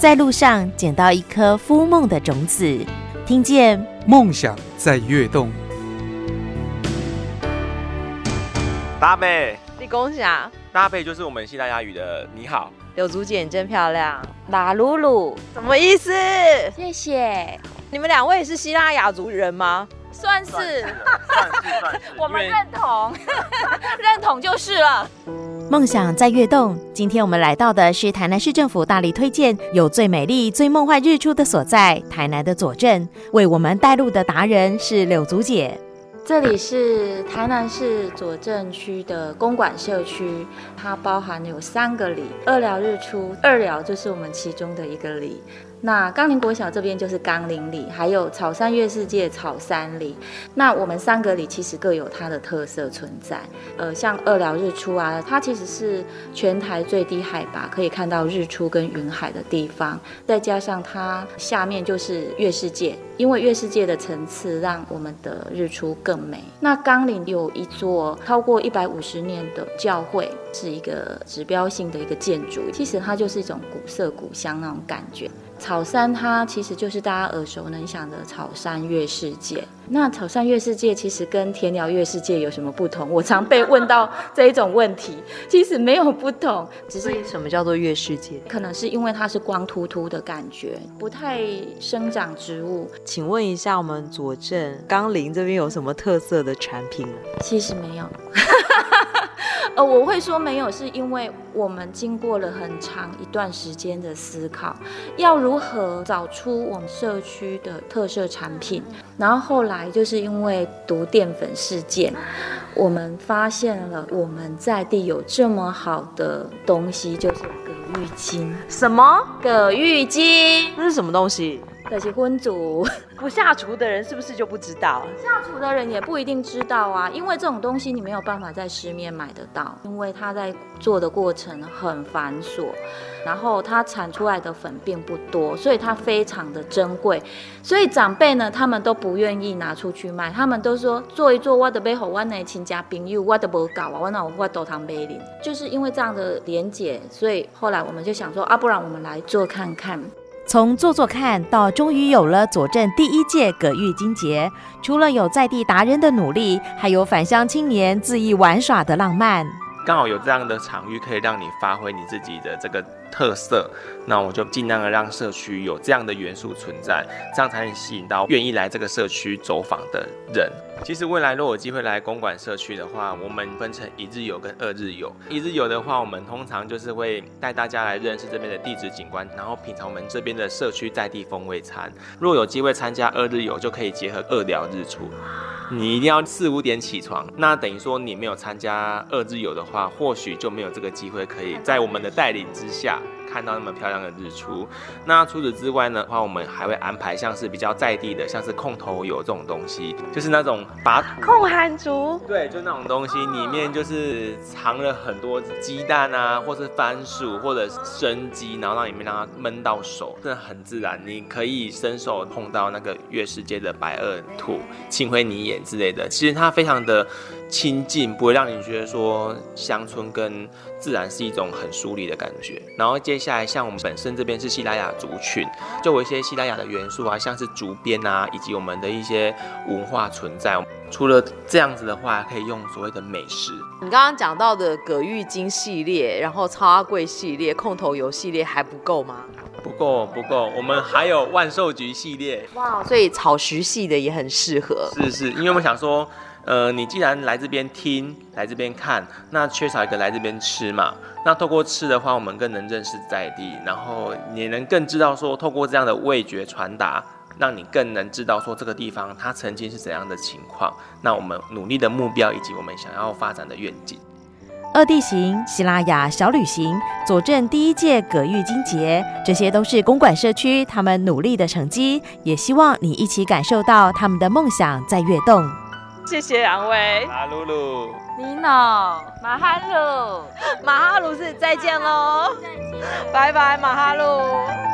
在路上捡到一颗孵梦的种子，听见梦想在跃动。搭配，立功啊！搭配就是我们西班牙语的“你好”。柳竹姐，你真漂亮。拉鲁鲁，什么意思？谢谢。你们两位是希腊雅族人吗？算是，算是，算是。我们认同，认同就是了。梦想在跃动。今天我们来到的是台南市政府大力推荐有最美丽、最梦幻日出的所在——台南的左镇。为我们带路的达人是柳竹姐。这里是台南市左镇区的公馆社区，它包含有三个里：二寮日出，二寮就是我们其中的一个里。那冈林国小这边就是冈林里，还有草山月世界草山里。那我们三个里其实各有它的特色存在。呃，像二寮日出啊，它其实是全台最低海拔可以看到日出跟云海的地方，再加上它下面就是月世界，因为月世界的层次让我们的日出更美。那冈林有一座超过一百五十年的教会，是一个指标性的一个建筑，其实它就是一种古色古香那种感觉。草山它其实就是大家耳熟能详的草山月世界。那草山月世界其实跟田寮月世界有什么不同？我常被问到这一种问题，其实没有不同，只是什么叫做月世界？可能是因为它是光秃秃的感觉，不太生长植物。请问一下，我们左镇冈林这边有什么特色的产品？其实没有。呃，我会说没有，是因为我们经过了很长一段时间的思考，要如何找出我们社区的特色产品。然后后来就是因为毒淀粉事件，我们发现了我们在地有这么好的东西，就是葛玉金。什么？葛玉金？那是什么东西？可惜婚族不下厨的人是不是就不知道？下厨的人也不一定知道啊，因为这种东西你没有办法在市面买得到，因为它在做的过程很繁琐，然后它产出来的粉并不多，所以它非常的珍贵。所以长辈呢，他们都不愿意拿出去卖，他们都说做一做，我的背后我的亲家朋友我都不搞啊，我那我都糖杯里，就是因为这样的连结，所以后来我们就想说啊，不然我们来做看看。从做做看到终于有了佐证第一届葛玉金节，除了有在地达人的努力，还有返乡青年恣意玩耍的浪漫。刚好有这样的场域，可以让你发挥你自己的这个。特色，那我就尽量的让社区有这样的元素存在，这样才能吸引到愿意来这个社区走访的人。其实未来如果有机会来公馆社区的话，我们分成一日游跟二日游。一日游的话，我们通常就是会带大家来认识这边的地质景观，然后品尝我们这边的社区在地风味餐。如果有机会参加二日游，就可以结合二聊日出。你一定要四五点起床，那等于说你没有参加二日游的话，或许就没有这个机会可以在我们的带领之下。看到那么漂亮的日出，那除此之外呢的话，我们还会安排像是比较在地的，像是控头油这种东西，就是那种把控寒竹，对，就那种东西里面就是藏了很多鸡蛋啊，或是番薯或者生鸡，然后让里面让它闷到手，真的很自然，你可以伸手碰到那个月世界的白垩土、青灰泥眼之类的，其实它非常的。亲近不会让你觉得说乡村跟自然是一种很疏离的感觉。然后接下来像我们本身这边是西拉雅族群，就有一些西拉雅的元素啊，像是竹编啊，以及我们的一些文化存在。除了这样子的话，可以用所谓的美食。你刚刚讲到的葛玉金系列，然后超阿贵系列、控头油系列还不够吗？不够，不够，我们还有万寿菊系列。哇，所以草徐系的也很适合。是是，因为我们想说。呃，你既然来这边听，来这边看，那缺少一个来这边吃嘛？那透过吃的话，我们更能认识在地，然后也能更知道说，透过这样的味觉传达，让你更能知道说这个地方它曾经是怎样的情况。那我们努力的目标以及我们想要发展的愿景。二地形、希拉雅小旅行、佐证第一届葛玉金节，这些都是公馆社区他们努力的成绩，也希望你一起感受到他们的梦想在跃动。谢谢两位，马露露，你好，马哈鲁，马哈鲁是再见喽，拜拜，马哈鲁。